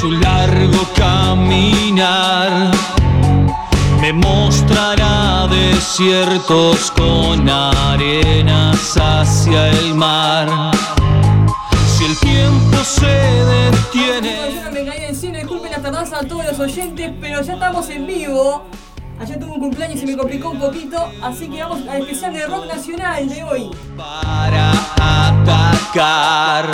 su largo caminar me mostrará desiertos con arenas hacia el mar. Si el tiempo se detiene. Yo no me caí encima, disculpen la tardanza a todos los oyentes, pero ya estamos en vivo. Ayer tuve un cumpleaños y se me complicó un poquito, así que vamos al especial de rock nacional de hoy. para atacar.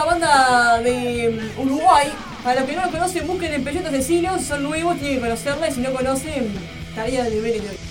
Tremenda banda de mm, Uruguay. Para los que no lo conocen, busquen el Peyote Asesino, son nuevos, tienen que conocerla y si no conocen, tarea de ver el hoy.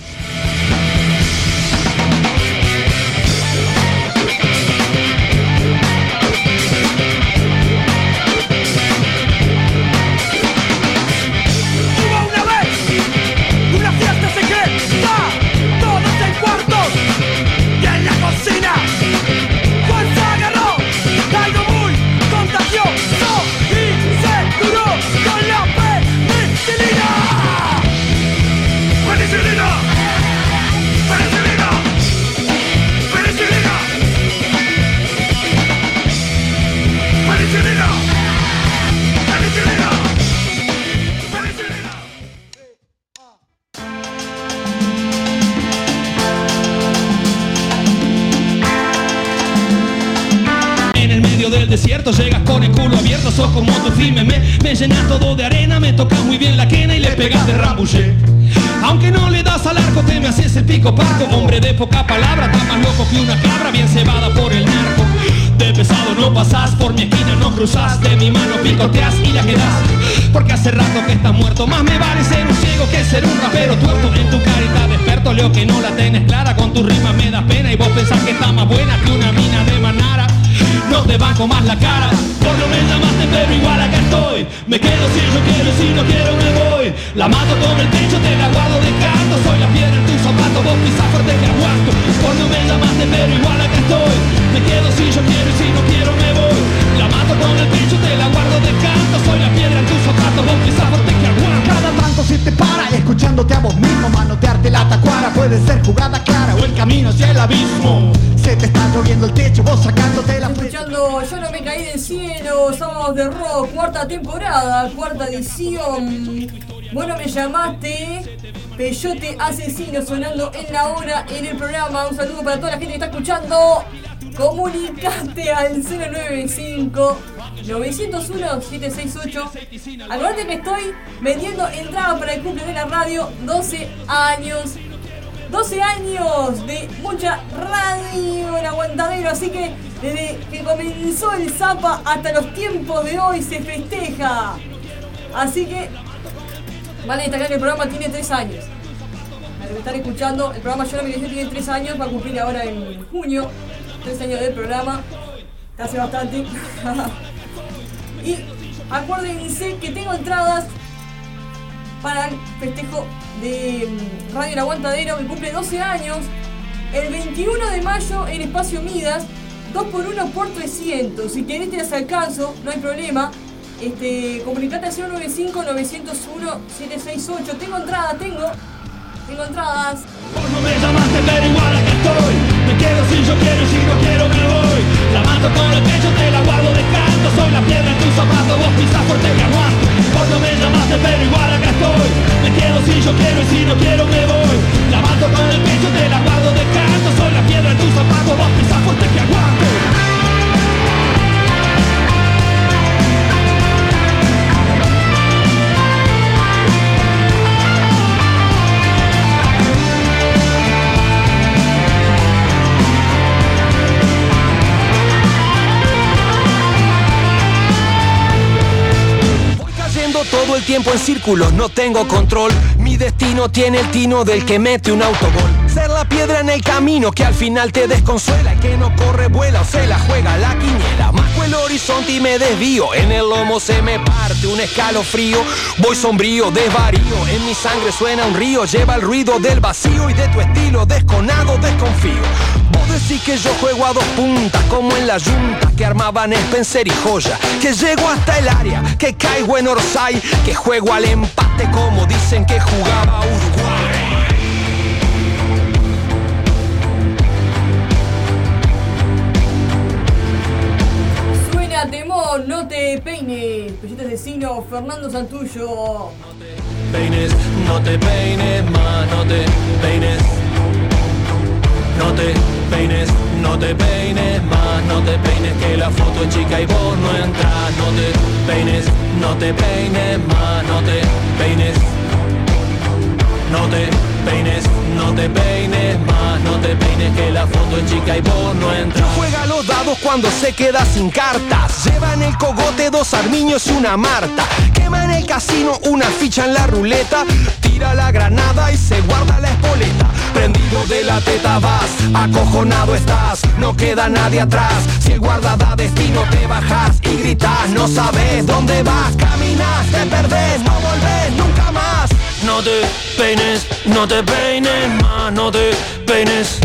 Desierto llegas con el culo abierto, sos como tu firme me, me llenas todo de arena, me tocas muy bien la quena y le pegas de rambuché. Aunque no le das al arco, te me haces el pico paco, hombre de poca palabra, tan más loco que una cabra bien cebada por el narco. De pesado no pasás, por mi esquina no cruzás, de mi mano picoteas y la quedás. Porque hace rato que estás muerto, más me vale ser un ciego que ser un rapero tuerto en tu carita de experto. Leo que no la tenés clara, con tu rima me da pena y vos pensás que está más buena que una mina de manara. No te banco más la cara, por no me llamaste pero igual acá estoy Me quedo si yo quiero y si no quiero me voy La mato con el pecho, te la guardo de canto Soy la piedra en tu zapato, vos pisás fuerte que aguanto Por no me llamaste pero igual acá estoy Me quedo si yo quiero y si no quiero me voy La mato con el pecho, te la guardo de canto Soy la piedra en tu zapato, vos pisás fuerte que aguanto Cada tanto si te para escuchándote a vos mismo Manotearte la tacuara puede ser jugada clara O el camino hacia el abismo Se te está lloviendo el techo, vos sacándote la Escuchando Yo no me caí del cielo, Sábados de Rock, cuarta temporada, cuarta edición. Bueno, me llamaste. Peyote Asesino sonando en la hora en el programa. Un saludo para toda la gente que está escuchando. Comunicate al 095 901 768. Acuérdate que estoy vendiendo entrada para el cumple de la radio 12 años. 12 años de mucha radio en Aguantadero, así que desde que comenzó el Zapa hasta los tiempos de hoy se festeja. Así que vale destacar que el programa tiene 3 años. Que están escuchando, el programa Yo me Dejé tiene 3 años, va a cumplir ahora en junio. 3 años del programa. Hace bastante. y acuérdense que tengo entradas para el festejo de mm, Radio El Aguantadero que cumple 12 años. El 21 de mayo en Espacio Midas, 2x1 por 300. Si querés te las alcanzo, no hay problema. Este, comunicate al 095 901 768. Tengo entradas, tengo. Tengo entradas. Vos no me llamaste pero igual acá estoy Quedo si yo quiero si no quiero me voy tiempo en círculos, no tengo control. Mi destino tiene el tino del que mete un autogol. Ser la piedra en el camino que al final te desconsuela. El que no corre, vuela o se la juega la quiniela. Marco el horizonte y me desvío. En el lomo se me parte un escalofrío. Voy sombrío, desvarío. En mi sangre suena un río. Lleva el ruido del vacío y de tu estilo desconado desconfío. Decís que yo juego a dos puntas, como en la yunta que armaban Spencer y Joya. Que llego hasta el área, que caigo en Orsay, que juego al empate como dicen que jugaba Uruguay. Suena temor, no te peines. Pellito asesino, Fernando Santullo. peines, no te peines más, no te peines. No te peines, no te peines más, no te peines que la foto es chica y vos no entras. No te peines, no te peines más, no te peines. No te peines, no te peines más, no te peines que la foto es chica y vos no entras. Juega los dados cuando se queda sin cartas. Lleva en el cogote dos armiños y una marta. Quema en el casino una ficha en la ruleta. Tira la granada y se guarda la espoleta. Prendido de la teta vas, acojonado estás. No queda nadie atrás. Si el guarda da destino te bajas y gritas. No sabes dónde vas, caminas, te perdés, no volvés nunca más. No te peines, no te peines más, no te peines.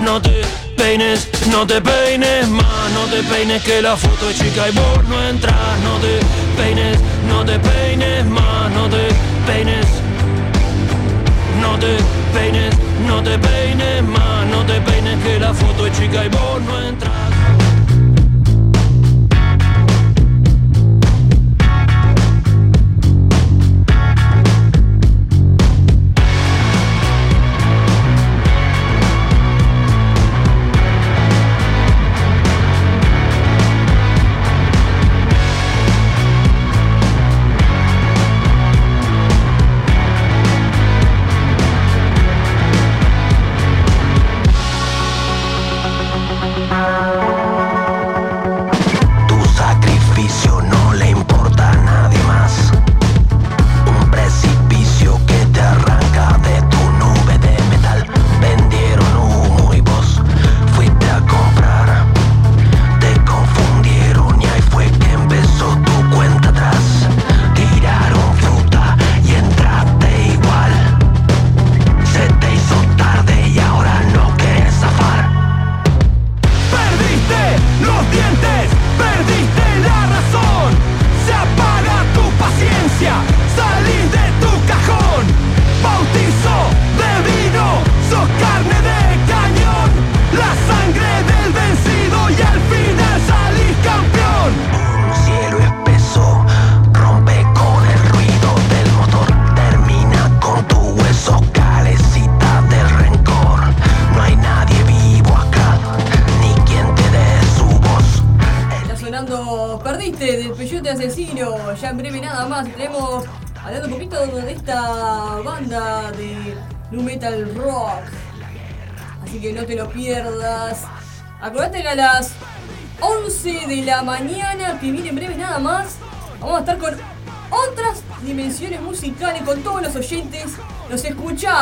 No te peines, no te peines más, no te peines que la foto es chica y vos no entras. No te peines, no te peines más, no te peines. No te peines, no te peines más, no te peines que la foto es chica y vos no entras.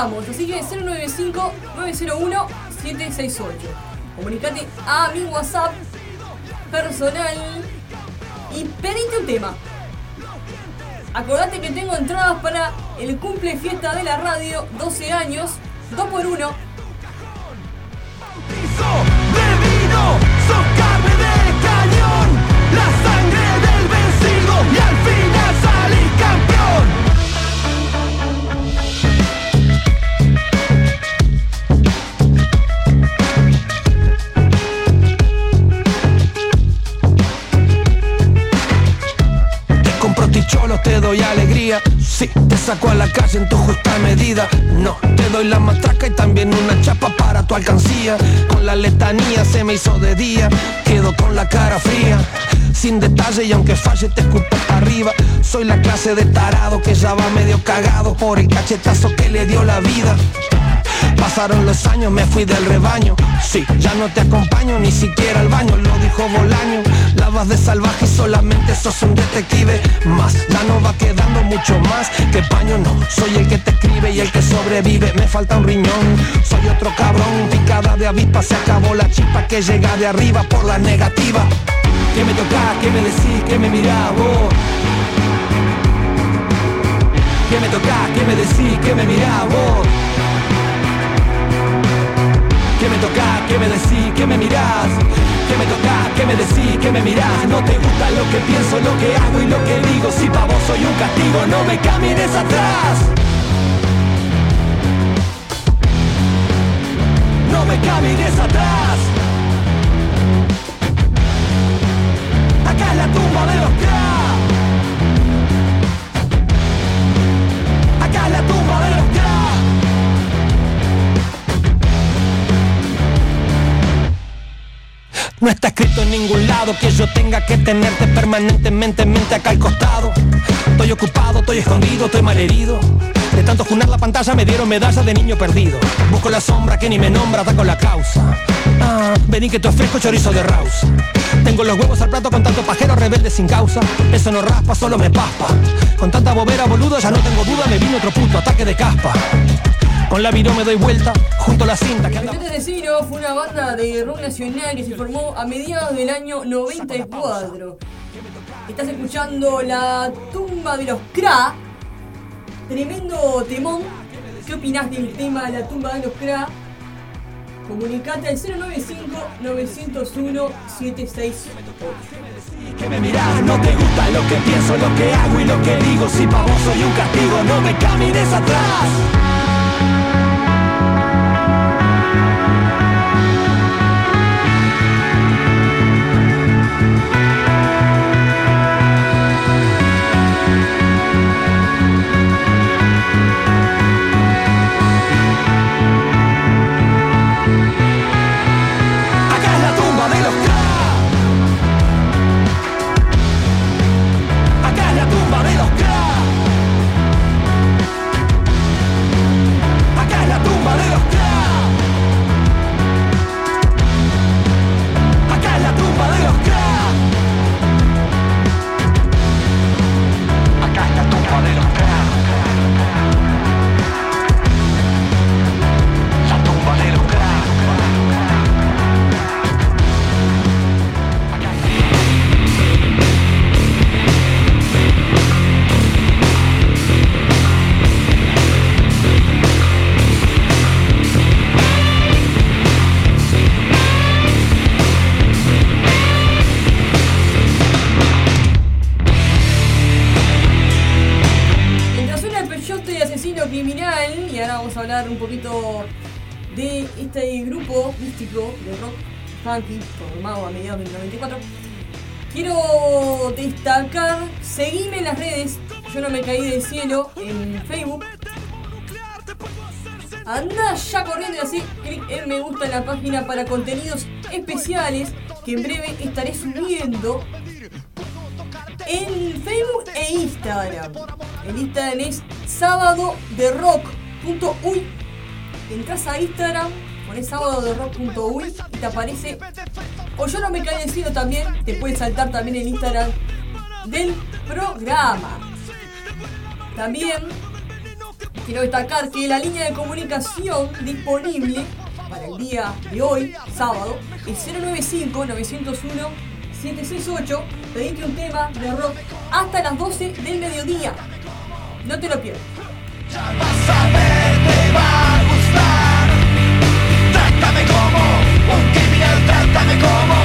Escuchamos. Así que 095-901-768. Comunicate a mi WhatsApp personal y pedite un tema. Acordate que tengo entradas para el cumple fiesta de la radio, 12 años, 2 por 1 Bautizo de vino, sos carne de cañón. La sangre del vencido y al final doy alegría. Sí, te saco a la calle en tu justa medida. No, te doy la matraca y también una chapa para tu alcancía. Con la letanía se me hizo de día. Quedo con la cara fría. Sin detalle y aunque falle te escupo arriba. Soy la clase de tarado que ya va medio cagado por el cachetazo que le dio la vida. Pasaron los años, me fui del rebaño. Sí, ya no te acompaño ni siquiera al baño, lo dijo Bolaño. Lavas de salvaje y solamente sos un detective más. Ya no va quedando mucho más que paño, no. Soy el que te escribe y el que sobrevive. Me falta un riñón, soy otro cabrón. Picada de avispa, se acabó la chispa que llega de arriba por la negativa. ¿Qué me tocás? ¿Qué me decís? ¿Qué me mirás vos? ¿Qué me tocás? ¿Qué me decís? ¿Qué me mirás vos? ¿Qué me tocás? ¿Qué me decís? ¿Qué me mirás? ¿Qué me tocás? ¿Qué me decís? ¿Qué me mirás? No te gusta lo que pienso, lo que hago y lo que digo Si pa' vos soy un castigo, no me camines atrás No me camines atrás Acá es la tumba de los crack No está escrito en ningún lado que yo tenga que tenerte permanentemente en mente acá al costado. Estoy ocupado, estoy escondido, estoy malherido. De tanto junar la pantalla me dieron medalla de niño perdido. Busco la sombra que ni me nombra, con la causa. Ah, vení que te ofrezco chorizo de raus. Tengo los huevos al plato con tanto pajero rebelde sin causa. Eso no raspa, solo me paspa. Con tanta bobera, boludo, ya no tengo duda, me vino otro puto ataque de caspa. Con la viró me doy vuelta, junto a la cinta que anda... Peyote Asesino fue una banda de rock nacional que se formó a mediados del año 94. Estás escuchando La tumba de los Kra. Tremendo temón. ¿Qué opinás del tema La tumba de los Kra? Comunicate al 095-901-768. Que me mirás, no te gusta lo que pienso, lo que hago y lo que digo Si pa' vos soy un castigo, no me camines atrás grupo místico de rock funky formado a mediados del 94. Quiero destacar, seguime en las redes, yo no me caí del cielo en Facebook. Anda ya corriendo y así, clic en me gusta en la página para contenidos especiales que en breve estaré subiendo en Facebook e Instagram. El Instagram es sábado de rock.uy. Entras a Instagram, pones sábado de rock.uy y te aparece. O yo no me caí del cielo también, te puedes saltar también el Instagram del programa. También quiero destacar que la línea de comunicación disponible para el día de hoy, sábado, es 095-901-768. Pedite un tema de rock hasta las 12 del mediodía. No te lo pierdas. Trátame como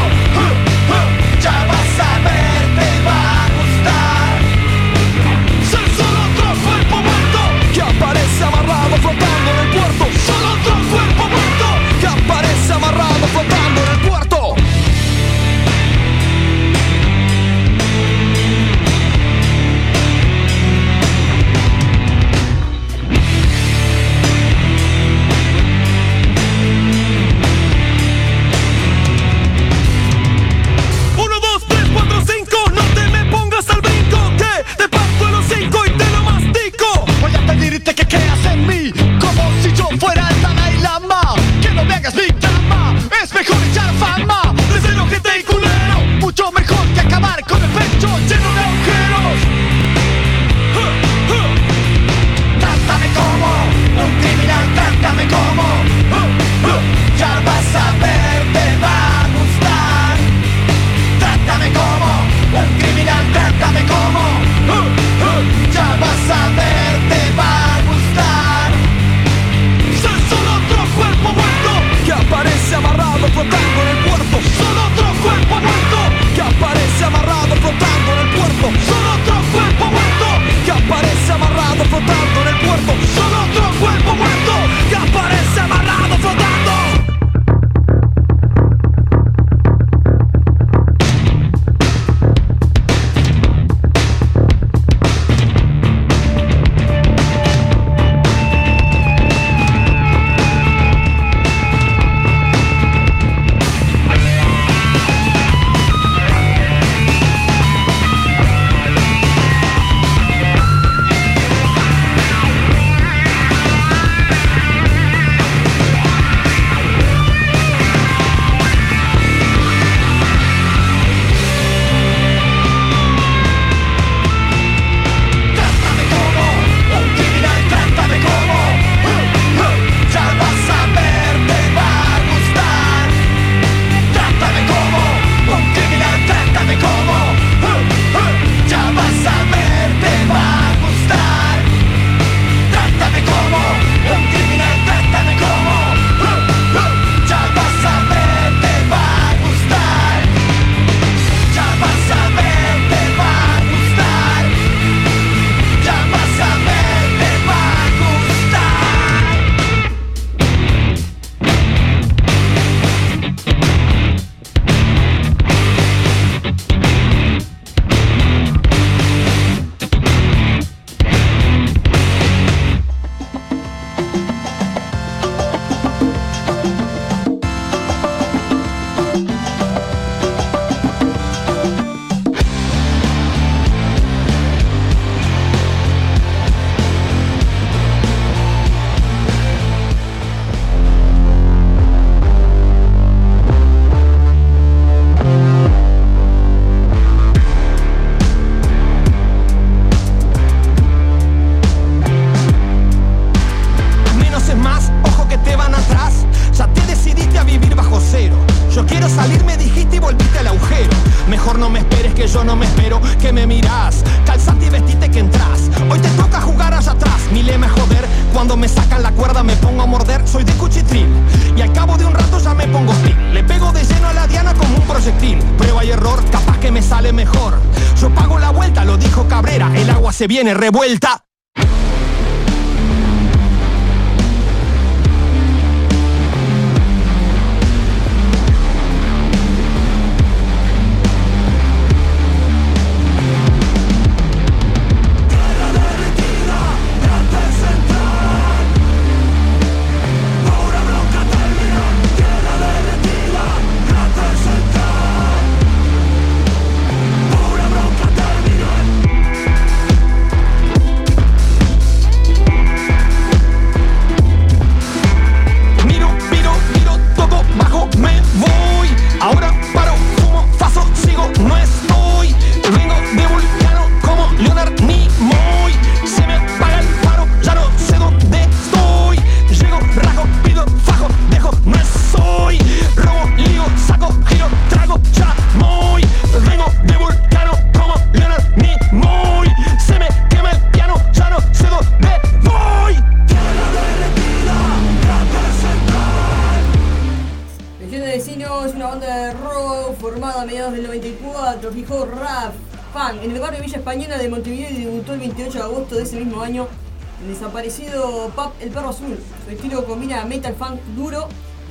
revuelta.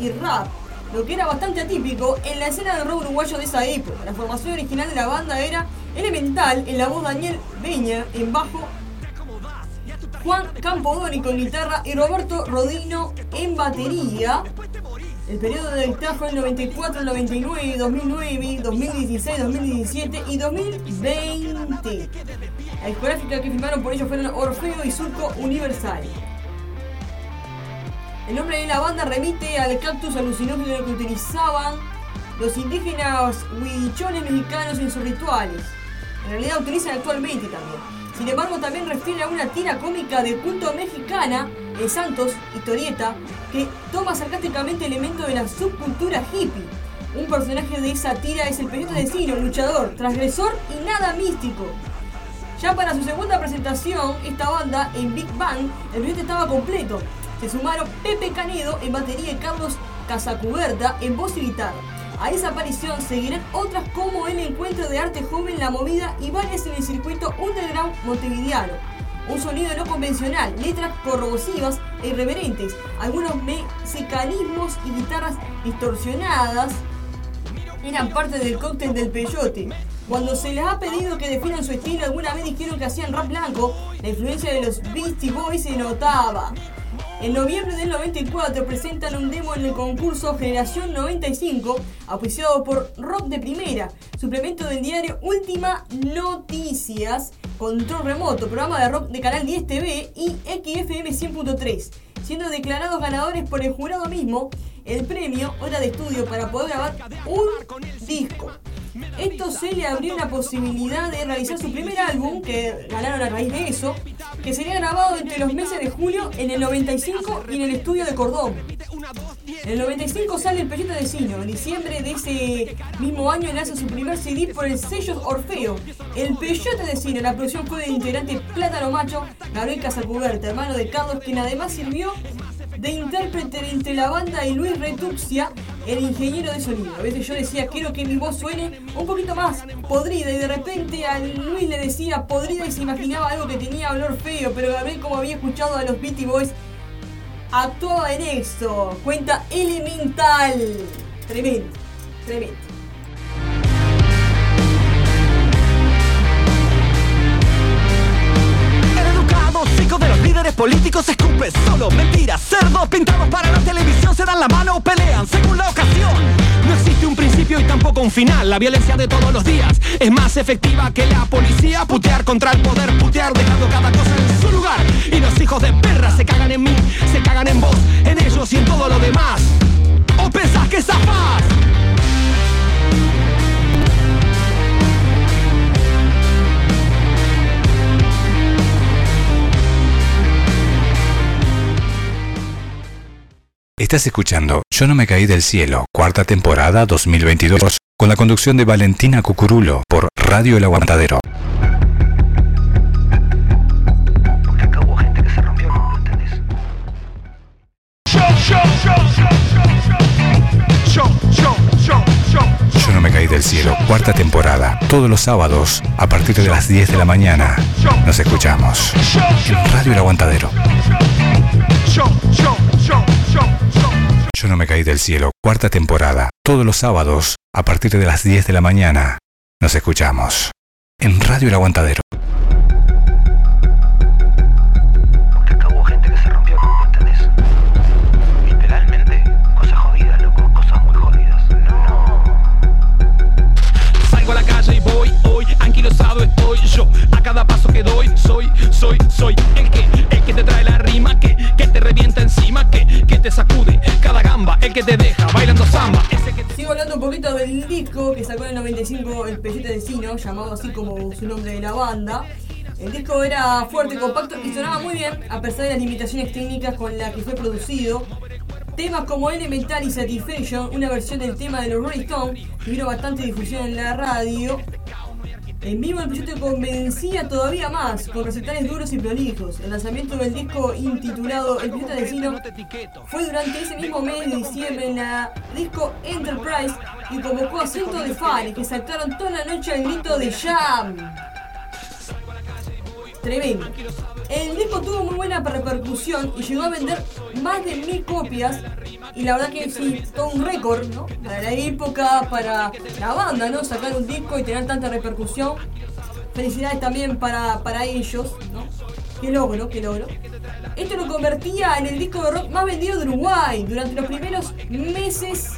Y rap, lo que era bastante atípico en la escena del rock uruguayo de esa época. La formación original de la banda era Elemental en la voz Daniel Beña en bajo Juan Campodónico en guitarra y Roberto Rodino en batería. El periodo de dictado fue el 94, el 99, 2009, 2016, 2017 y 2020. La discográfica que firmaron por ellos fueron Orfeo y Surco Universal. El nombre de la banda remite al cactus alucinógeno que utilizaban los indígenas huichones mexicanos en sus rituales. En realidad utilizan actualmente también. Sin embargo, también refiere a una tira cómica de culto mexicana de Santos, historieta, que toma sarcásticamente elementos de la subcultura hippie. Un personaje de esa tira es el periodista de cine, luchador, transgresor y nada místico. Ya para su segunda presentación, esta banda en Big Bang, el proyecto estaba completo. Se sumaron Pepe Canedo en batería y Carlos Casacuberta en voz y guitarra. A esa aparición seguirán otras como el encuentro de arte joven La Movida y varias en el circuito underground montevideano. Un sonido no convencional, letras corrosivas e irreverentes, algunos mexicanismos y guitarras distorsionadas eran parte del cóctel del peyote. Cuando se les ha pedido que definan su estilo, alguna vez dijeron que hacían rap blanco, la influencia de los Beastie Boys se notaba. En noviembre del 94 presentan un demo en el concurso Generación 95, auspiciado por Rock de Primera, suplemento del diario Última Noticias, Control Remoto, programa de rock de Canal 10 TV y XFM 100.3, siendo declarados ganadores por el jurado mismo el premio Hora de Estudio para poder grabar un disco. Esto se le abrió la posibilidad de realizar su primer álbum, que ganaron a raíz de eso, que sería grabado entre los meses de julio en el 95 y en el estudio de Cordón. En el 95 sale el Peyote de Sino. En diciembre de ese mismo año lanza su primer CD por el sello Orfeo. El Peyote de Sino. La producción fue del integrante Plátano Macho, Gabriel Casacuberta, hermano de Carlos, quien además sirvió de intérprete entre la banda y Luis Retuxia, el ingeniero de sonido. A veces yo decía, quiero que mi voz suene un poquito más podrida y de repente a Luis le decía podrida y se imaginaba algo que tenía olor feo, pero Gabriel como había escuchado a los Beastie Boys, actuaba en esto. Cuenta elemental. Tremendo, tremendo. Líderes políticos escupen solo mentiras, cerdos pintados para la televisión se dan la mano o pelean según la ocasión. No existe un principio y tampoco un final. La violencia de todos los días es más efectiva que la policía. Putear contra el poder, putear dejando cada cosa en su lugar. Y los hijos de perra se cagan en mí, se cagan en vos, en ellos y en todo lo demás. ¿O pensás que zafás? Estás escuchando Yo no me caí del cielo, cuarta temporada 2022, con la conducción de Valentina Cucurulo por Radio El Aguantadero. Porque acá hubo gente que se rompió, ¿lo entendés? Yo no me caí del cielo, cuarta temporada, todos los sábados a partir de las 10 de la mañana. Nos escuchamos en Radio El Aguantadero. Yo no me caí del cielo, cuarta temporada, todos los sábados a partir de las 10 de la mañana. Nos escuchamos en Radio El Aguantadero. Porque acá hubo gente que se rompió, ¿entendés? Literalmente, cosas jodidas, loco, cosas muy jodidas. No. Salgo a la calle y voy hoy, anquilosado estoy yo. A cada paso que doy, soy, soy, soy el que, el que te trae la rima, que, Sigo hablando un poquito del disco que sacó en el 95 el Pellete de Sino, llamado así como su nombre de la banda. El disco era fuerte, compacto y sonaba muy bien, a pesar de las limitaciones técnicas con las que fue producido. Temas como Elemental y Satisfaction, una versión del tema de los Rolling Stones, tuvieron bastante difusión en la radio. En vivo el proyecto convencía todavía más, con recitales duros y prolijos. El lanzamiento del disco intitulado El Pirata de Sino fue durante ese mismo mes de diciembre en la disco Enterprise y convocó a cientos de fans que saltaron toda la noche al grito de Jam. Tremendo. El disco tuvo muy buena repercusión y llegó a vender más de mil copias. Y la verdad que sí, todo un récord, ¿no? Para la época, para la banda, ¿no? Sacar un disco y tener tanta repercusión. Felicidades también para, para ellos, ¿no? Qué logro, qué logro. Esto lo convertía en el disco de rock más vendido de Uruguay durante los primeros meses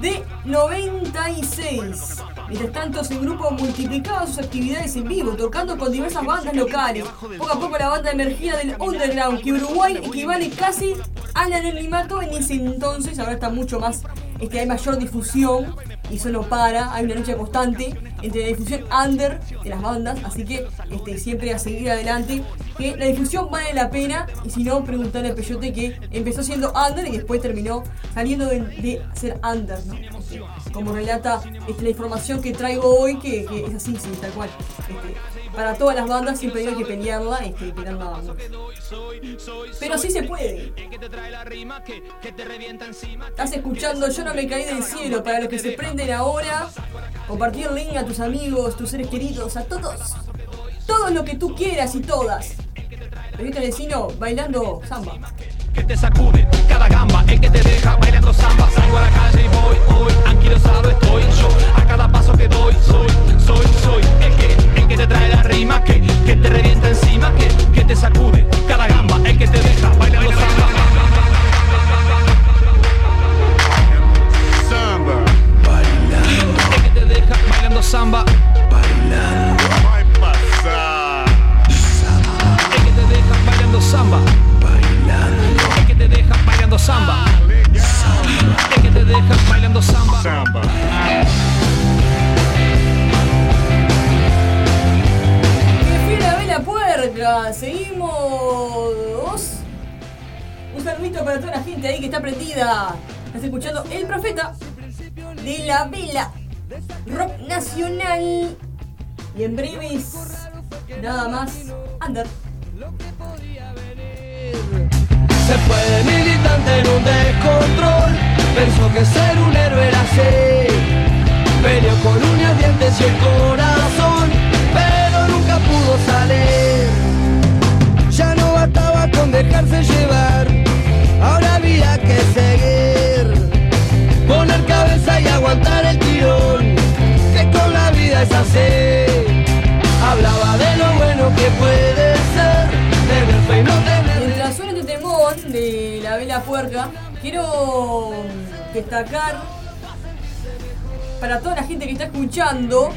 de 96. Mientras tanto, ese grupo multiplicaba sus actividades en vivo, tocando con diversas bandas locales. Poco a poco la banda emergía del underground, que Uruguay equivale casi al anonimato en ese entonces, ahora está mucho más, este, hay mayor difusión y eso no para, hay una lucha constante entre la difusión under de las bandas, así que este, siempre a seguir adelante, que la difusión vale la pena y si no, preguntarle a Peyote que empezó siendo under y después terminó saliendo de, de ser under, ¿no? Este, como relata este, la información que traigo hoy, que, que es así, sí, tal cual. Este, para todas las bandas siempre hay que pelearla este, y pelear nada más. Pero sí se puede. Estás escuchando Yo no me caí del cielo para los que se prenden ahora. Compartir el link a tus amigos, tus seres queridos, a todos. Todo lo que tú quieras y todas. Perito vecino bailando samba. Que te sacude cada gamba, el que te deja bailando samba. Salgo a la calle y voy hoy, anquilosado estoy yo. A cada paso que doy, soy, soy, soy el que, el que te trae la rima, que, que te revienta encima, que, que te sacude cada gamba, el que te deja bailando samba. El que te deja bailando samba. El que te deja bailando samba. Que te deja bailando samba. El que te deja bailando samba. ¡Qué fiera ve la puerca! Seguimos. Un saludito para toda la gente ahí que está prendida. Estás escuchando El Profeta de la Vela Rock Nacional. Y en breves, nada más, Under. Se fue militante en un descontrol. Pensó que ser un héroe era así. Peleó con uñas, dientes y el corazón Pero nunca pudo salir. Ya no bastaba con dejarse llevar Ahora había que seguir. Poner cabeza y aguantar el tirón Que con la vida es así. Hablaba de lo bueno que puede ser de la Vela Puerca, quiero destacar para toda la gente que está escuchando,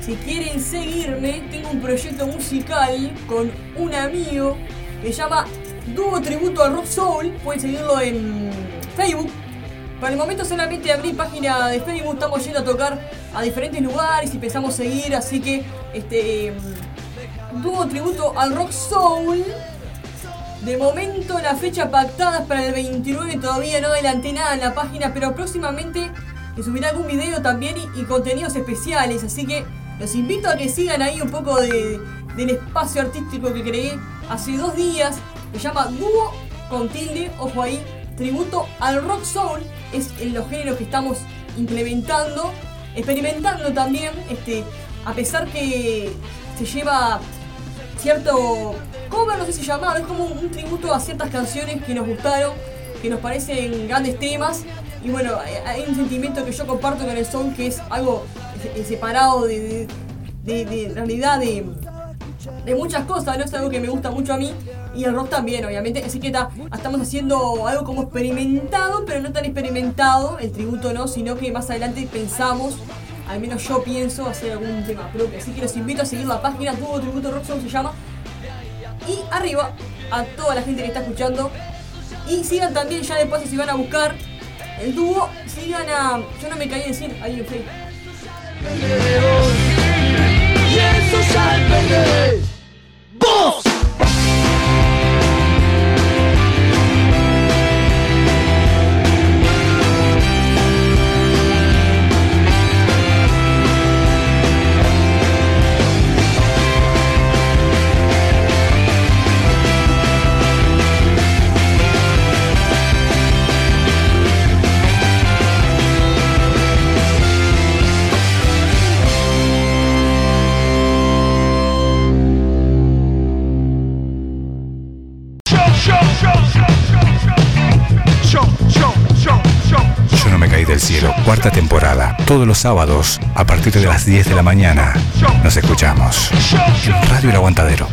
si quieren seguirme, tengo un proyecto musical con un amigo que se llama Dúo Tributo a Rock Soul. Pueden seguirlo en Facebook. Para el momento solamente abrí página de Facebook, estamos yendo a tocar a diferentes lugares y pensamos seguir, así que este dúo tributo al Rock Soul. De momento la fecha pactada es para el 29, todavía no adelanté nada en la página, pero próximamente les subiré algún video también y, contenidos especiales, así que los invito a que sigan ahí un poco de- del espacio artístico que creé hace dos días. Se llama Dúo con tilde, ojo ahí, tributo al rock soul, es en los géneros que estamos implementando, experimentando también, este, a pesar que se lleva cierto cover, no sé si llamado, es como un tributo a ciertas canciones que nos gustaron, que nos parecen grandes temas. Y bueno, hay un sentimiento que yo comparto con el son que es algo separado de, de, de, realidad de, de muchas cosas, ¿no? Es algo que me gusta mucho a mí y el rock también, obviamente. Así que estamos haciendo algo como experimentado, pero no tan experimentado, el tributo no, sino que más adelante pensamos, al menos yo pienso, hacer algún tema propio. Así que los invito a seguir la página, Tuvo Tributo Rock se llama. Y arriba, a toda la gente que está escuchando. Y sigan también, ya después si van a buscar el dúo, sigan a. Yo no me caí de decir ahí en Facebook. Temporada, todos los sábados a partir de las 10 de la mañana. Nos escuchamos Radio El Aguantadero.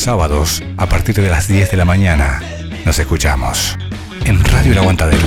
Sábados a partir de las 10 de la mañana. Nos escuchamos en Radio El Aguantadero.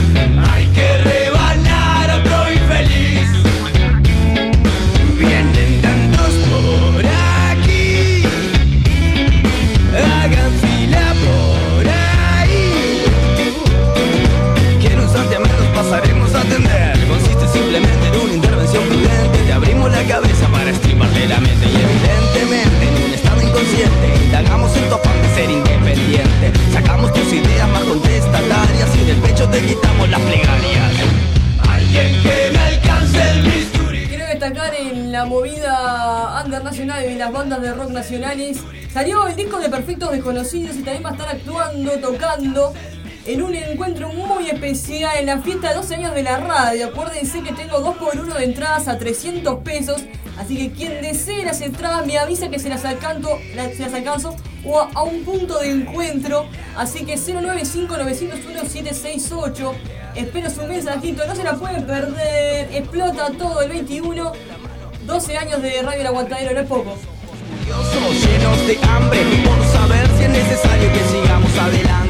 Salió el disco de Perfectos Desconocidos y también va a estar actuando, tocando en un encuentro muy especial en la fiesta de 12 años de la radio. Acuérdense que tengo 2 por 1 de entradas a 300 pesos. Así que quien desee las entradas me avisa que se las alcanzo, se las alcanzo o a, un punto de encuentro. Así que 095-901-768. Espero su mensajito, no se la pueden perder. Explota todo el 21. 12 años de Radio El Aguantadero, no es poco. Llenos de hambre por saber si es necesario que sigamos adelante,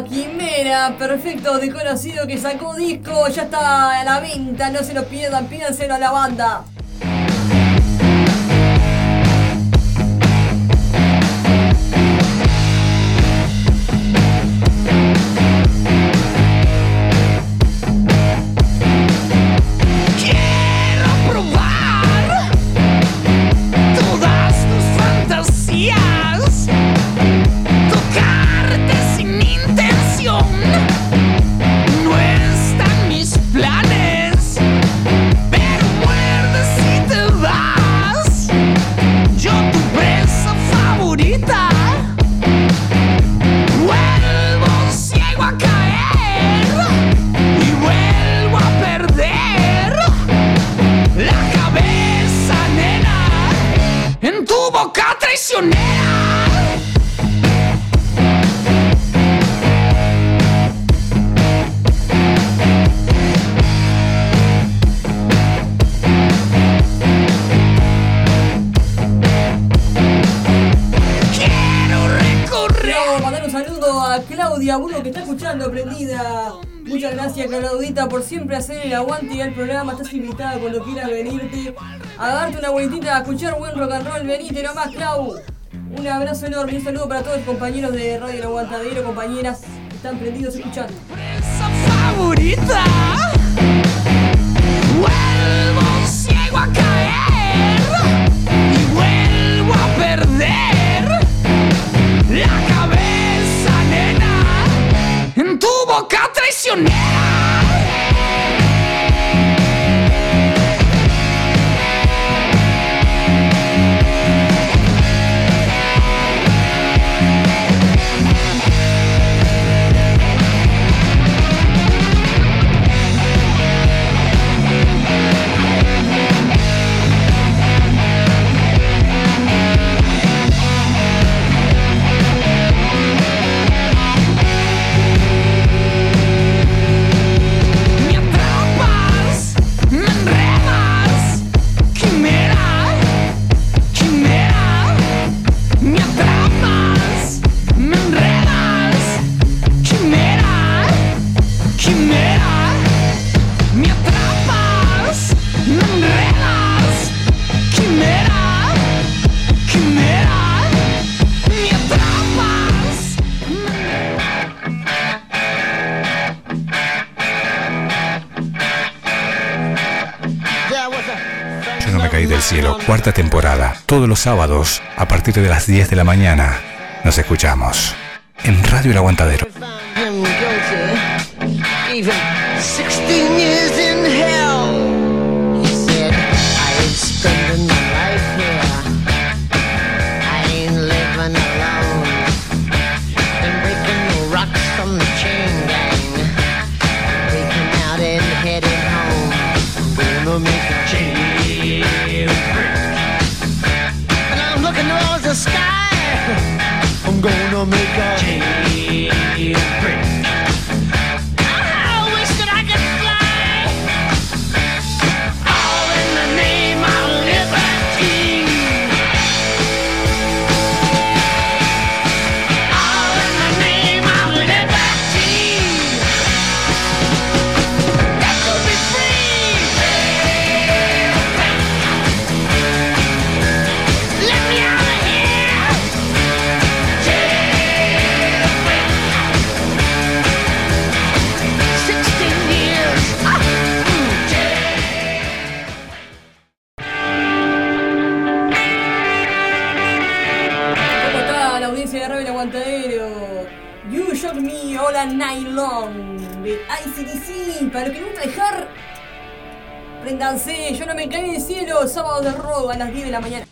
Quimera, perfecto, desconocido que sacó disco, ya está a la venta, no se lo pierdan, pídanselo a la banda. invitada cuando quieras venirte a darte una vueltita, a escuchar buen rock and roll. Venite nomás, Clau. Un abrazo enorme, un saludo para todos los compañeros de Radio El Aguantadero, compañeras que están prendidos escuchando. favorita! ¡Vuelvo ciego a caer! ¡Y vuelvo a perder! ¡La cabeza, nena! ¡En tu boca traicionera! cuarta temporada, todos los sábados a partir de las 10 de la mañana. Nos escuchamos en Radio El Aguantadero. Panamericana y Cielo, sábado de rodo a las 10 de la mañana.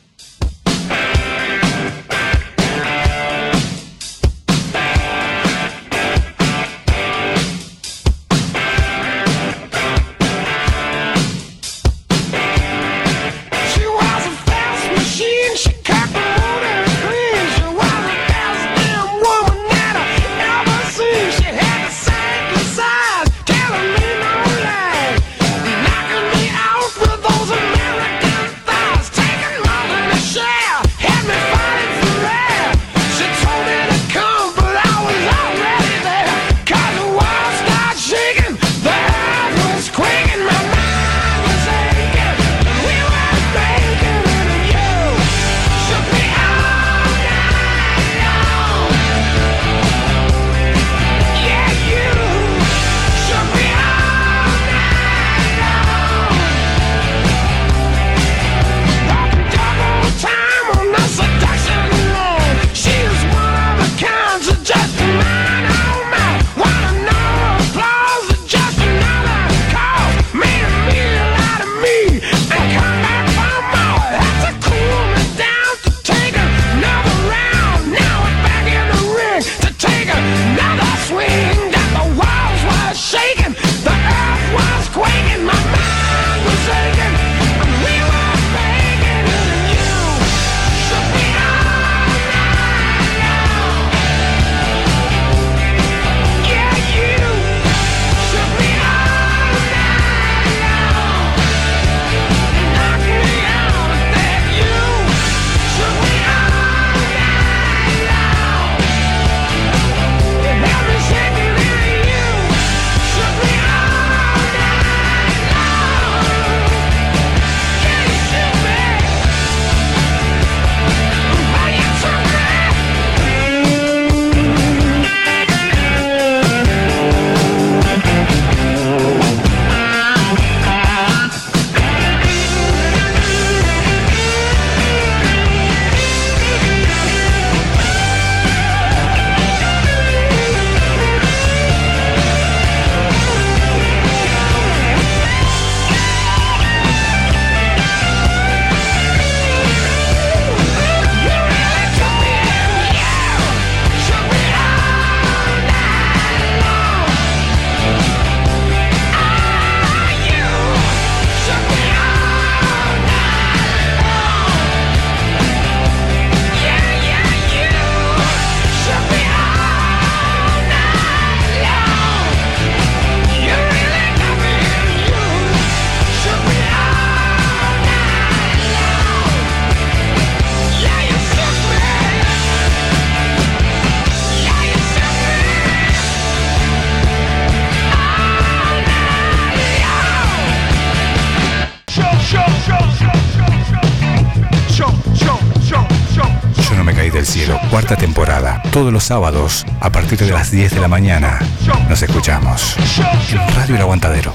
todos los sábados a partir de las 10 de la mañana. Nos escuchamos. Radio El Aguantadero.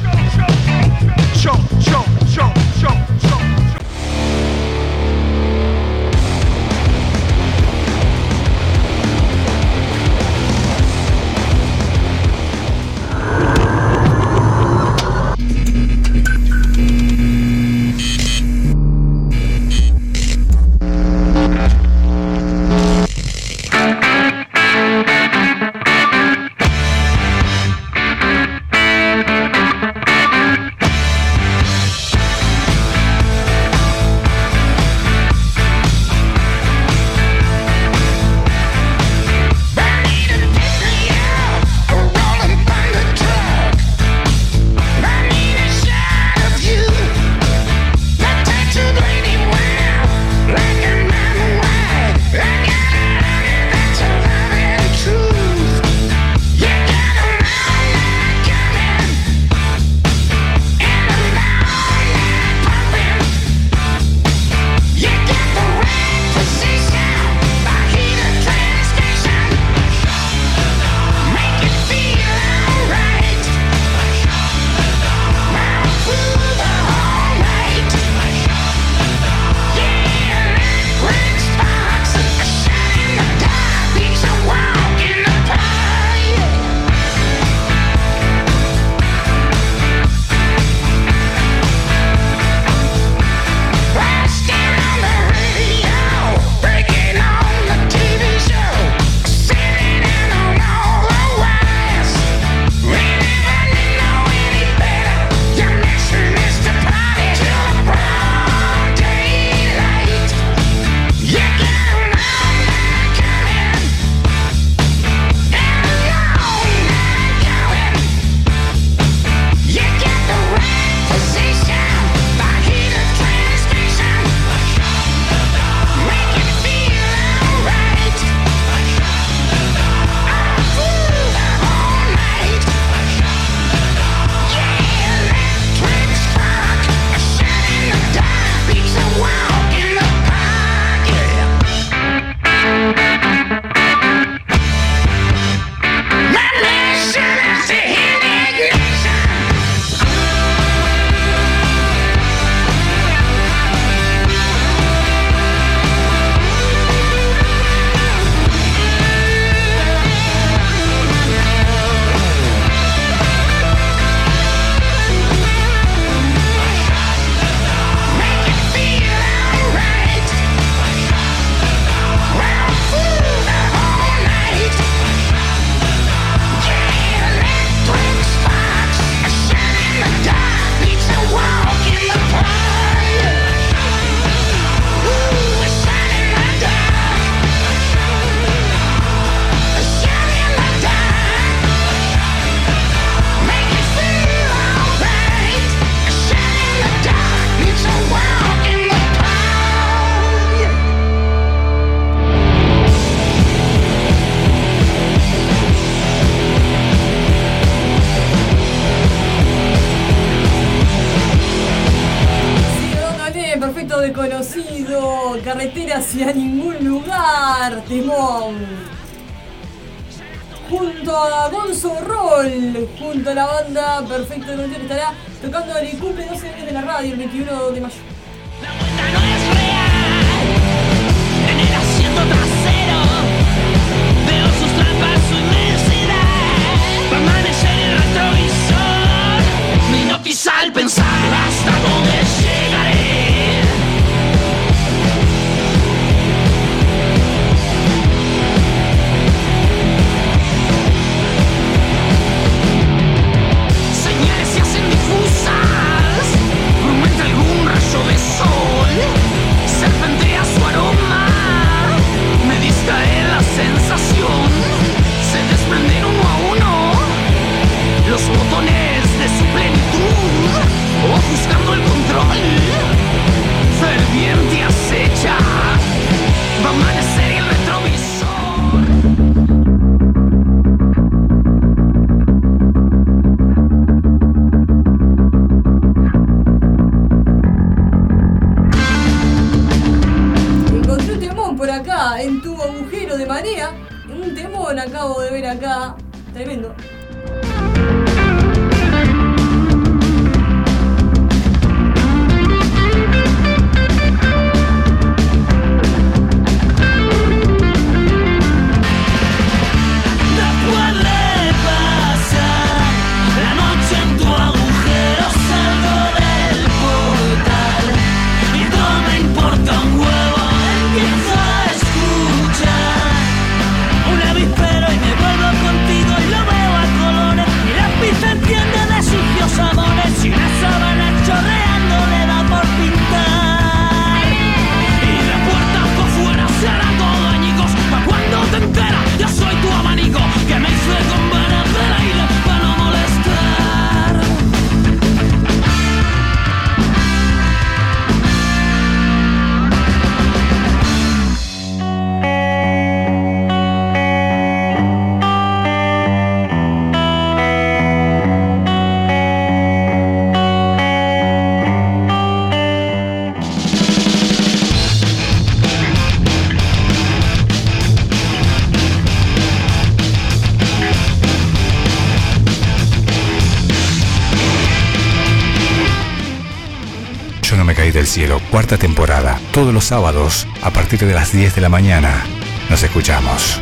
Del cielo, cuarta temporada, todos los sábados a partir de las 10 de la mañana. Nos escuchamos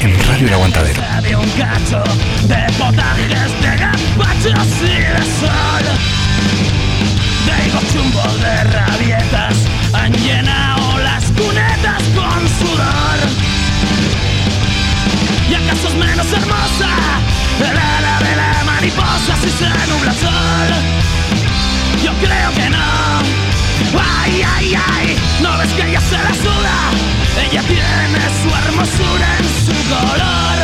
en Radio El Aguantadero. de un cacho de potajes de gazpachos y de sol. De higos chumbos de rabietas han llenado las cunetas con sudor. ¿Y acaso es menos hermosa el ala de la mariposa si se? Yo creo que no. Ay, ay, ay, no ves que ella se la suda. Ella tiene su hermosura en su color,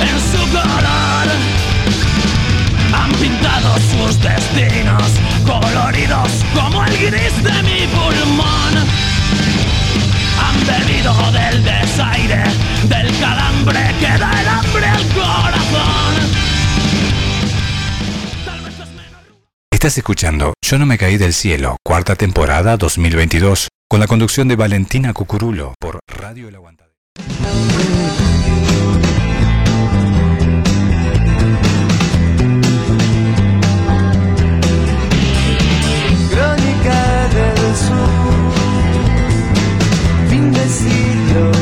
en su color. Han pintado sus destinos coloridos como el gris de mi pulmón. Han bebido del desaire, del calambre que da el hambre al corazón. Estás escuchando Yo no me caí del cielo, cuarta temporada 2022, con la conducción de Valentina Cucurulo por Radio El Aguantadero. Crónica del Sur, fin de siglo,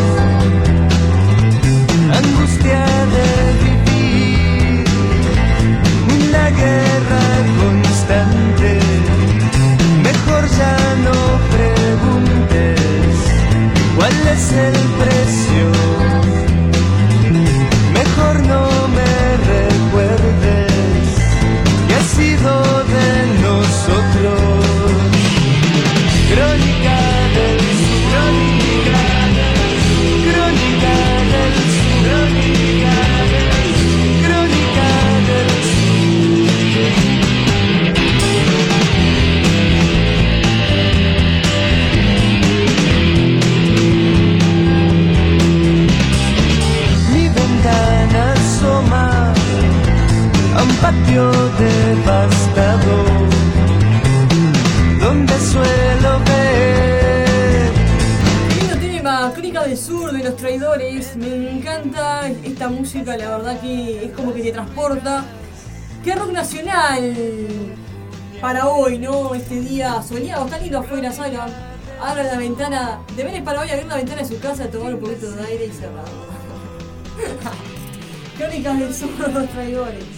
patio devastado donde suelo ver Lindo tema, Crónica del Sur de los traidores. Me encanta esta música, la verdad que es como que te transporta. Qué rock nacional para hoy, ¿no? Este día soleado, está lindo afuera, Sara. Abra la ventana, de Vélez para hoy, abrir la ventana de su casa, tomar un poquito de aire y cerrarlo. Crónicas del Sur de los traidores.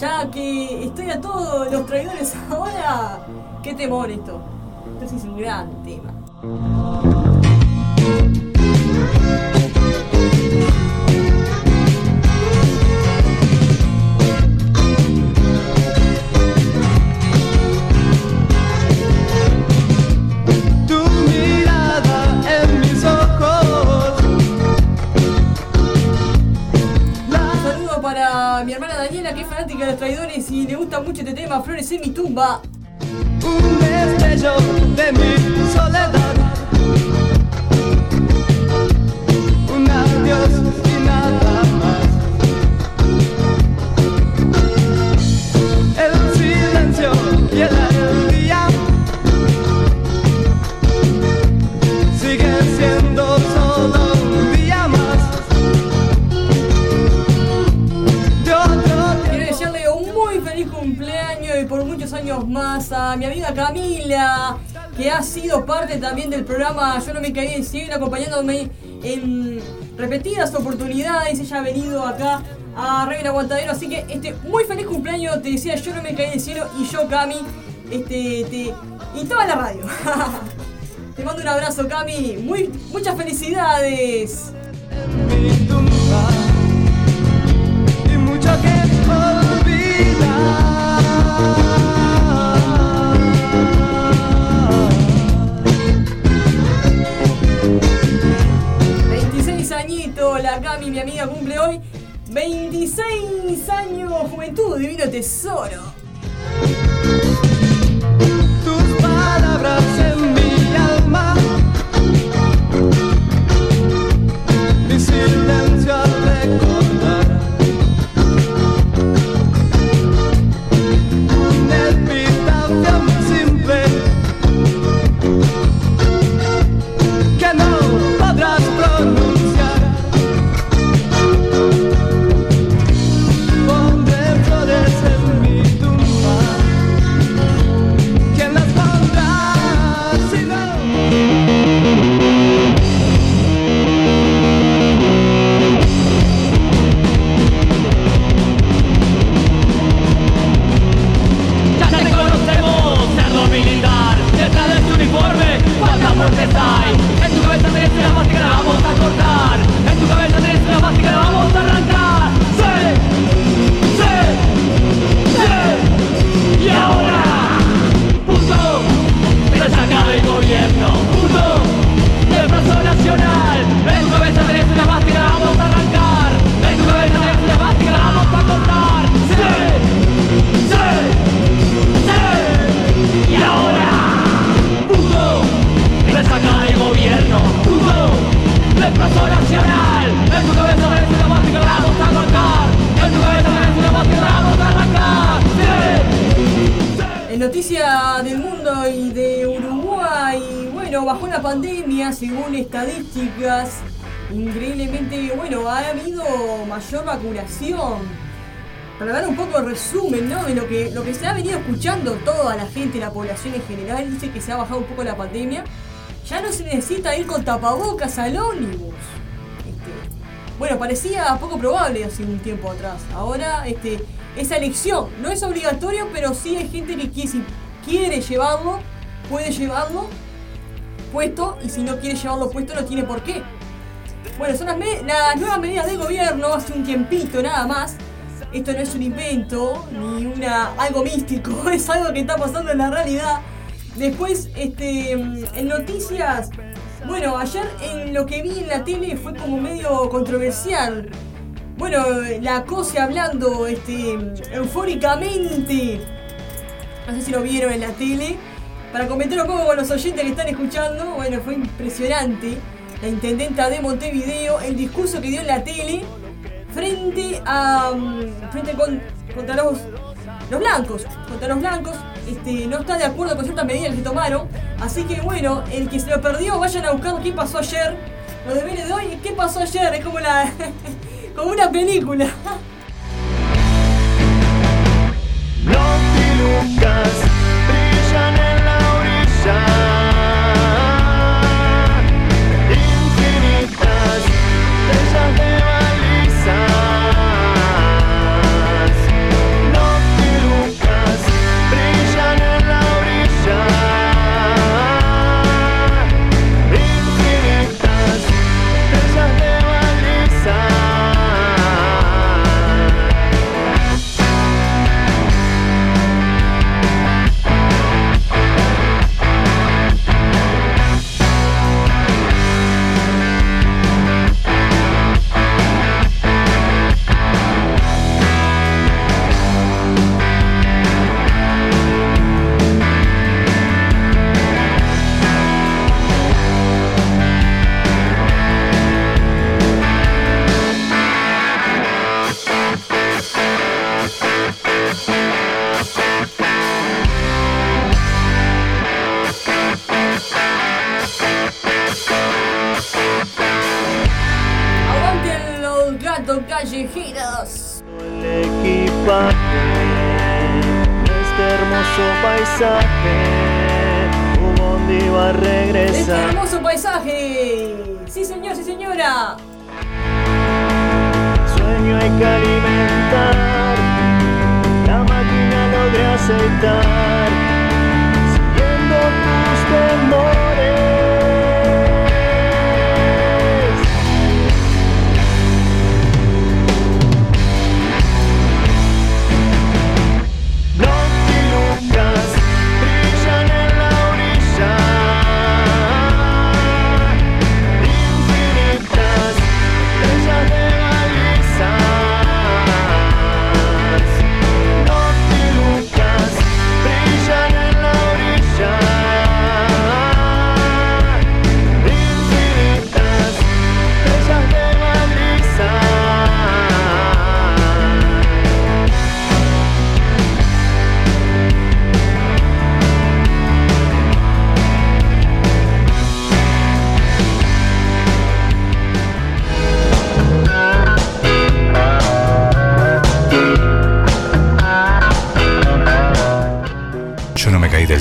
Ya que estoy a todos los traidores ahora. Qué temor esto. Sí es un gran tema. De los traidores y le gusta mucho este tema, Flores en mi tumba. Un destello de mi soledad. Un adiós y nada más. El silencio y el día más a mi amiga Camila, que ha sido parte también del programa Yo no me caí del cielo, acompañándome en repetidas oportunidades. Ella ha venido acá a El Aguantadero, así que este muy feliz cumpleaños, te decía Yo no me caí del cielo y yo, Cami, este, te, y toda la radio. te mando un abrazo, Cami, muy, muchas felicidades. mucho que olvidar. Cumple hoy 26 años. Juventud, divino tesoro. Tus palabras en mi alma. Mi silencio escuchando toda la gente, la población en general, dice que se ha bajado un poco la pandemia. Ya no se necesita ir con tapabocas al ómnibus. Este, bueno, parecía poco probable hace un tiempo atrás. Ahora, este, esa elección no es obligatorio, pero sí hay gente que quiere, si quiere llevarlo, puede llevarlo puesto y si no quiere llevarlo puesto no tiene por qué. Bueno, son las, las nuevas medidas del gobierno hace un tiempito nada más. Esto no es un invento ni una algo místico, es algo que está pasando en la realidad. Después, este, en noticias, bueno, ayer en lo que vi en la tele fue como medio controversial. Bueno, la COSE hablando este, eufóricamente, no sé si lo vieron en la tele, para comentar un poco con los oyentes que están escuchando, bueno, fue impresionante. La intendenta de Montevideo, el discurso que dio en la tele frente a. mm, frente con, contra los, los blancos. Contra los blancos. Este, no está de acuerdo con ciertas medidas que tomaron. Así que bueno, el que se lo perdió, vayan a buscar qué pasó ayer. Los deberes de hoy, ¿qué pasó ayer? Es como la. como una película. Noctilucas brillan en la orilla. El equipaje este hermoso paisaje, un bondi va a Este regresar. hermoso paisaje. Sí, señor, sí, señora. Sueño hay que alimentar, la máquina logré aceitar, siguiendo tus temores.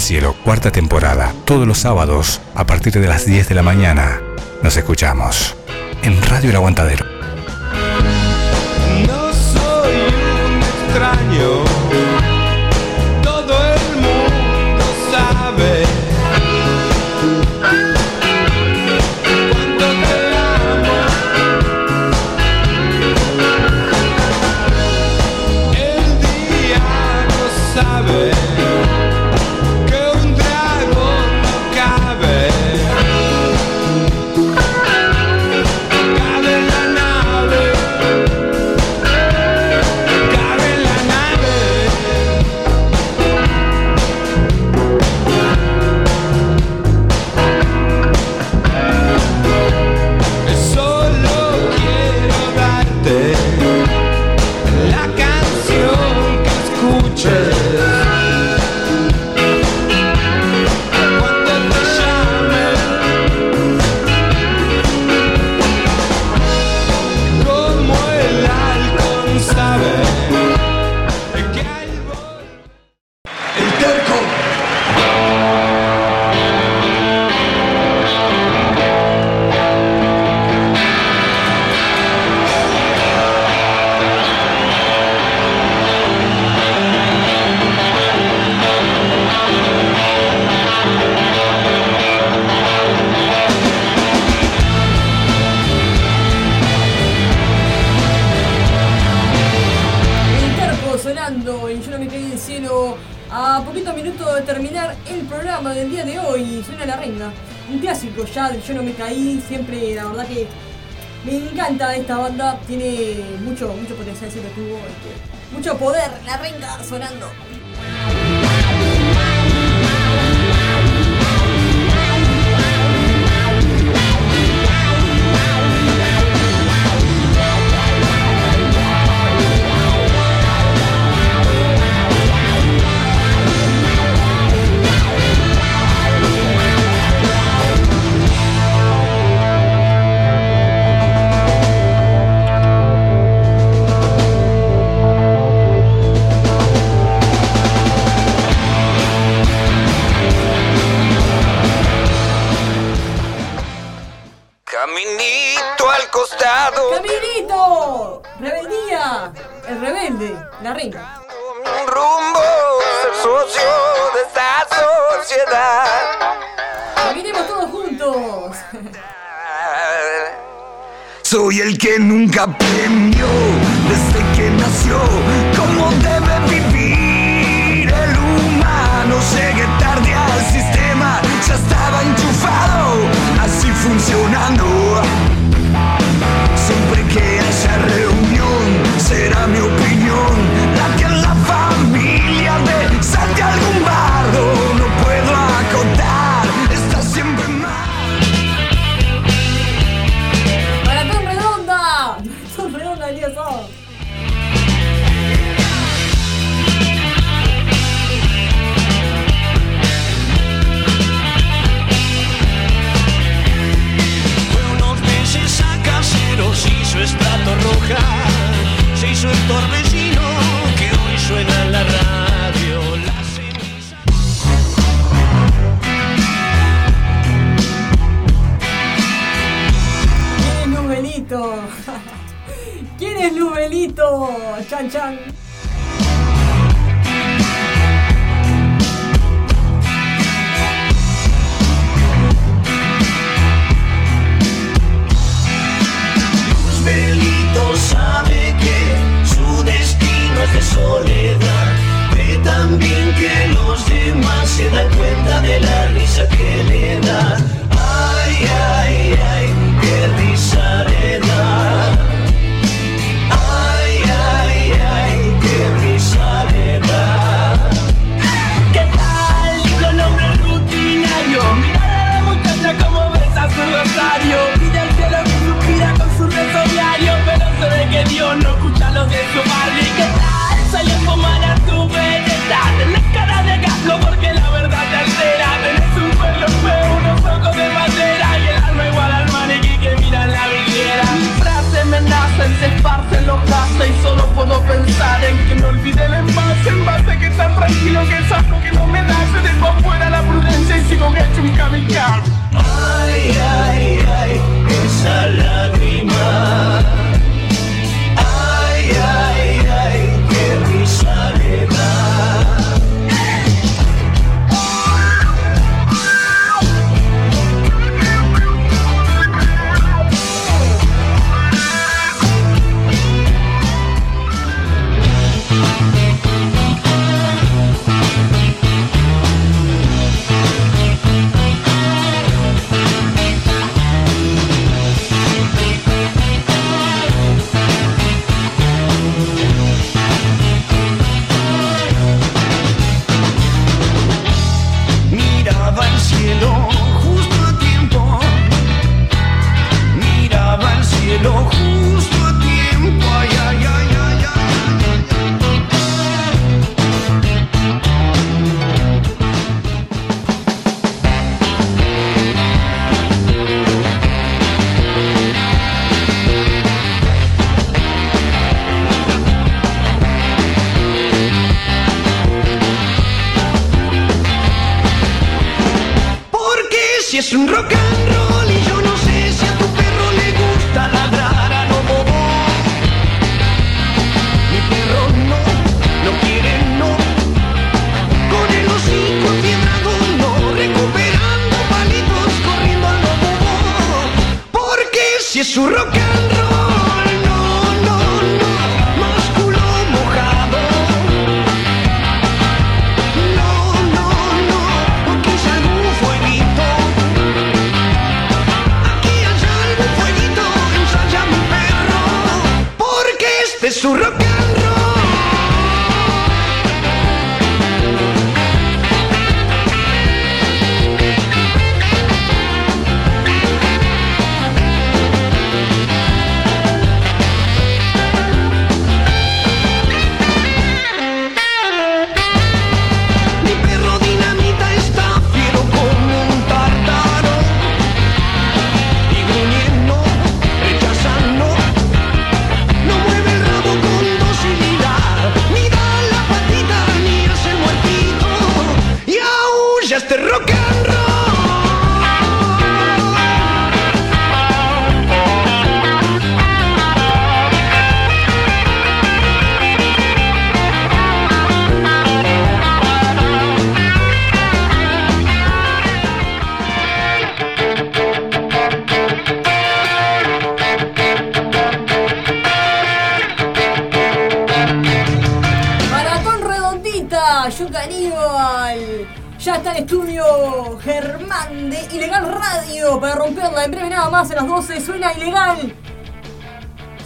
Cielo, cuarta temporada, todos los sábados, a partir de las 10 de la mañana. Nos escuchamos en Radio El Aguantadero. Sonando.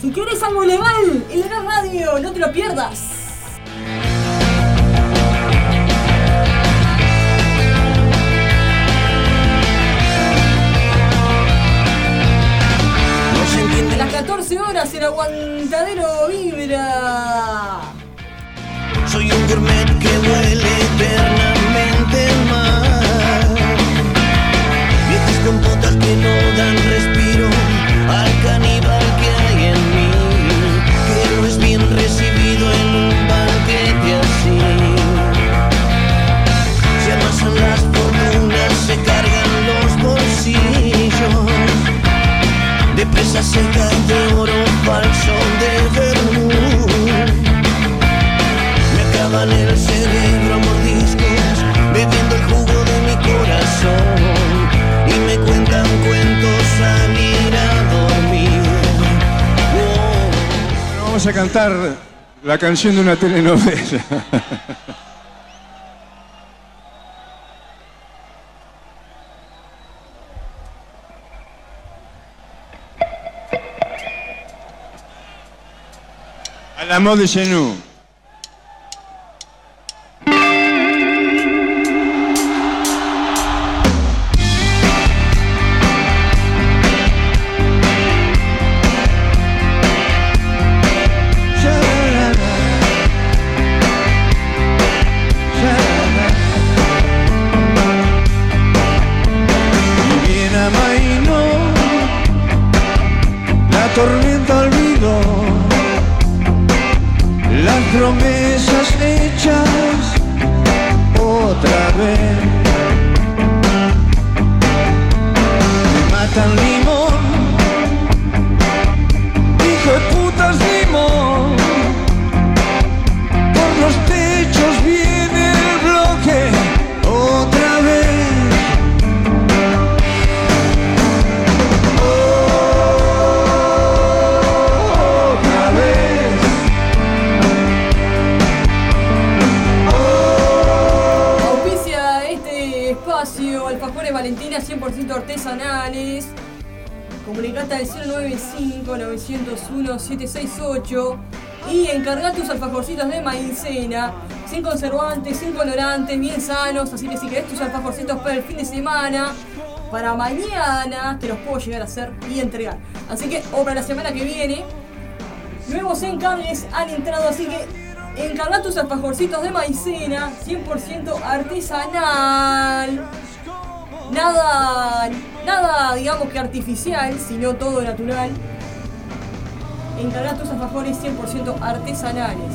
Si quieres algo ilegal, Ilegal Radio, no te lo pierdas. A las 14 horas el aguantadero vibra. Soy un gourmet que huele eternamente mal. Viejas compotas que no dan respiro recibido en un banquete así. Se amasan las fortunas, se cargan los bolsillos. De presas secas de oro falso de vermouth me acaban el cerebro Vamos a cantar la canción de una telenovela. A la mode de chez nous. 100% artesanales. Comunicate al 095-901-768 y encarga tus alfajorcitos de maicena, sin conservantes, sin colorantes, bien sanos. Así que si querés tus alfajorcitos para el fin de semana, para mañana, te los puedo llegar a hacer y entregar. Así que, o para la semana que viene, nuevos encables han entrado, así que encarga tus alfajorcitos de maicena, 100% artesanal. Nada, nada, digamos que artificial, sino todo natural. Encarga tus alfajores 100% artesanales.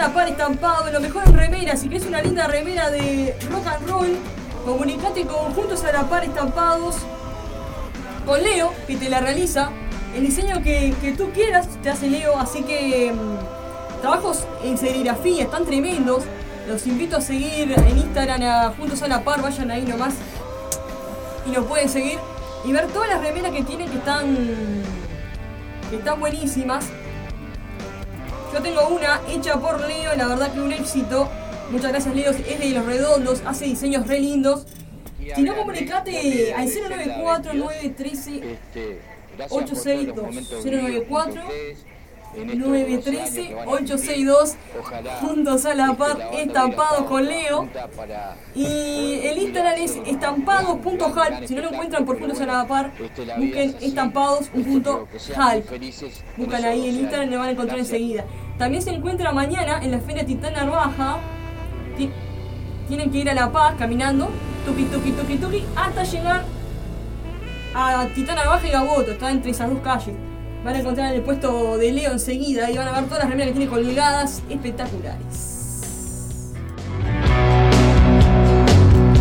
Juntos a la par estampados, lo mejor en remeras. Si querés una linda remera de rock and roll, comunicate con Juntos a la par estampados con Leo, que te la realiza. El diseño que, que tú quieras te hace Leo, así que mm, trabajos en serigrafía están tremendos. Los invito a seguir en Instagram a Juntos a la Par, vayan ahí nomás y nos pueden seguir y ver todas las remeras que tienen que están que están buenísimas. Yo tengo una hecha por Leo, la verdad que un éxito. Muchas gracias Leo, es de los redondos, hace diseños re lindos. Si no, comunicate al 094 913 862 094 913 862 juntos a la par estampados con Leo. y el Instagram es estampados.halp si no lo encuentran por juntos a la par busquen estampados.halp buscan ahí en Instagram y lo van a encontrar enseguida. También se encuentra mañana en la feria Titán Narvaja Ti- tienen que ir a La Paz caminando. Tuki tuki tuki tuki hasta llegar a Titán Narvaja y Gaboto está entre esas dos calles Van a encontrar en el puesto de Leo enseguida y van a ver todas las remeras que tiene colgadas espectaculares.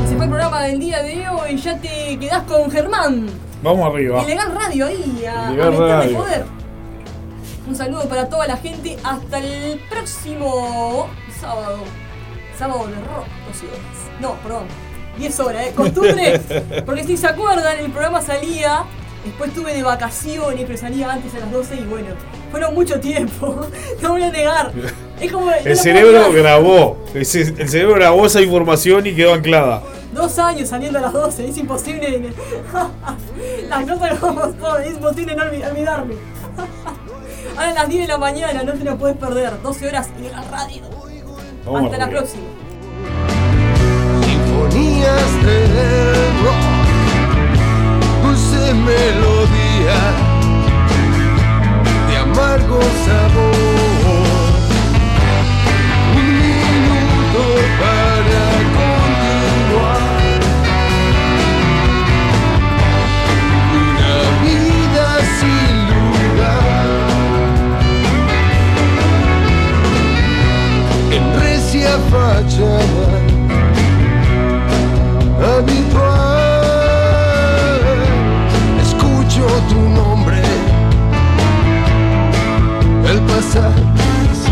Ese fue el programa del día de hoy. Ya te quedás con Germán. Vamos arriba. Ilegal Radio ahí, a, Radio. poder. Un saludo para toda la gente. Hasta el próximo sábado. Sábado de rock, 12 horas. No, perdón. 10 horas, ¿eh? Costumbre. Porque si se acuerdan, el programa salía. Después tuve de vacaciones, pero salía antes a las 12 y bueno, fueron mucho tiempo. No voy a negar. Es como. El cerebro grabó. El cerebro grabó esa información y quedó anclada. Dos años saliendo a las 12, es imposible. Las cosas como son, es imposible no olvi- olvidarme. Ahora a las 10 de la mañana, no te lo puedes perder. 12 horas y en la radio. Vamos Hasta la próxima. Sinfonías dulce melodía de amargo sabor. Un minuto para continuar. Una vida sin lugar. En recia fachada. sir.